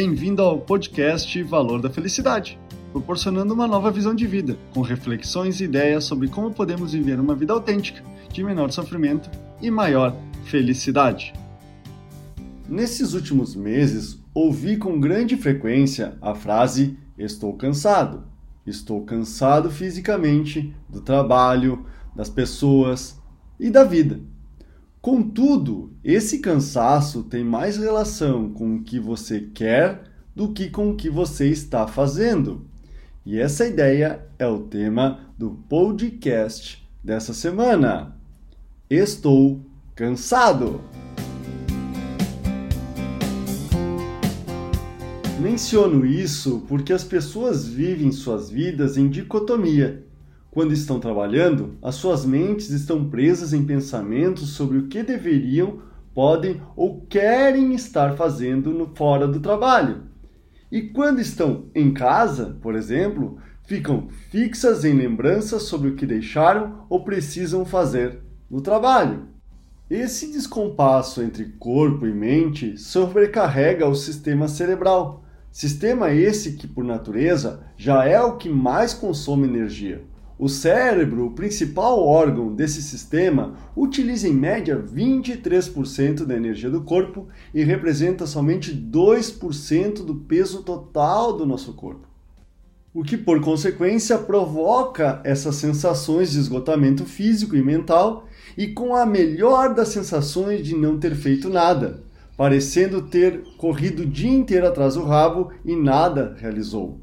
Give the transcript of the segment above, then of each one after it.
Bem-vindo ao podcast Valor da Felicidade, proporcionando uma nova visão de vida, com reflexões e ideias sobre como podemos viver uma vida autêntica, de menor sofrimento e maior felicidade. Nesses últimos meses, ouvi com grande frequência a frase estou cansado. Estou cansado fisicamente do trabalho, das pessoas e da vida. Contudo, esse cansaço tem mais relação com o que você quer do que com o que você está fazendo. E essa ideia é o tema do podcast dessa semana. Estou cansado. Menciono isso porque as pessoas vivem suas vidas em dicotomia. Quando estão trabalhando, as suas mentes estão presas em pensamentos sobre o que deveriam, podem ou querem estar fazendo no, fora do trabalho. E quando estão em casa, por exemplo, ficam fixas em lembranças sobre o que deixaram ou precisam fazer no trabalho. Esse descompasso entre corpo e mente sobrecarrega o sistema cerebral Sistema esse que, por natureza, já é o que mais consome energia. O cérebro, o principal órgão desse sistema, utiliza em média 23% da energia do corpo e representa somente 2% do peso total do nosso corpo. O que, por consequência, provoca essas sensações de esgotamento físico e mental e com a melhor das sensações de não ter feito nada parecendo ter corrido o dia inteiro atrás do rabo e nada realizou.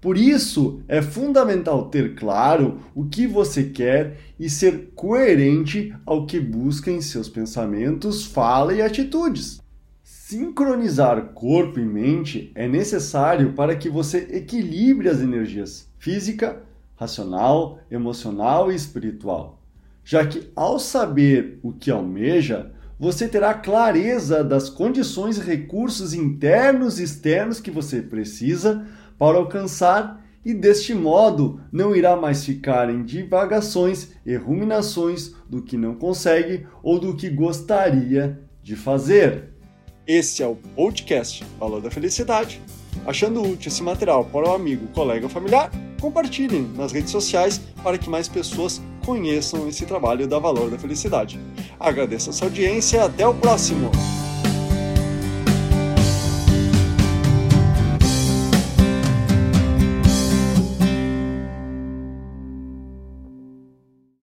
Por isso, é fundamental ter claro o que você quer e ser coerente ao que busca em seus pensamentos, fala e atitudes. Sincronizar corpo e mente é necessário para que você equilibre as energias física, racional, emocional e espiritual, já que ao saber o que almeja, você terá clareza das condições e recursos internos e externos que você precisa para alcançar e deste modo não irá mais ficar em divagações e ruminações do que não consegue ou do que gostaria de fazer. Esse é o podcast Valor da Felicidade. Achando útil esse material para o amigo, colega ou familiar, compartilhem nas redes sociais para que mais pessoas conheçam esse trabalho da Valor da Felicidade. Agradeço a sua audiência e até o próximo!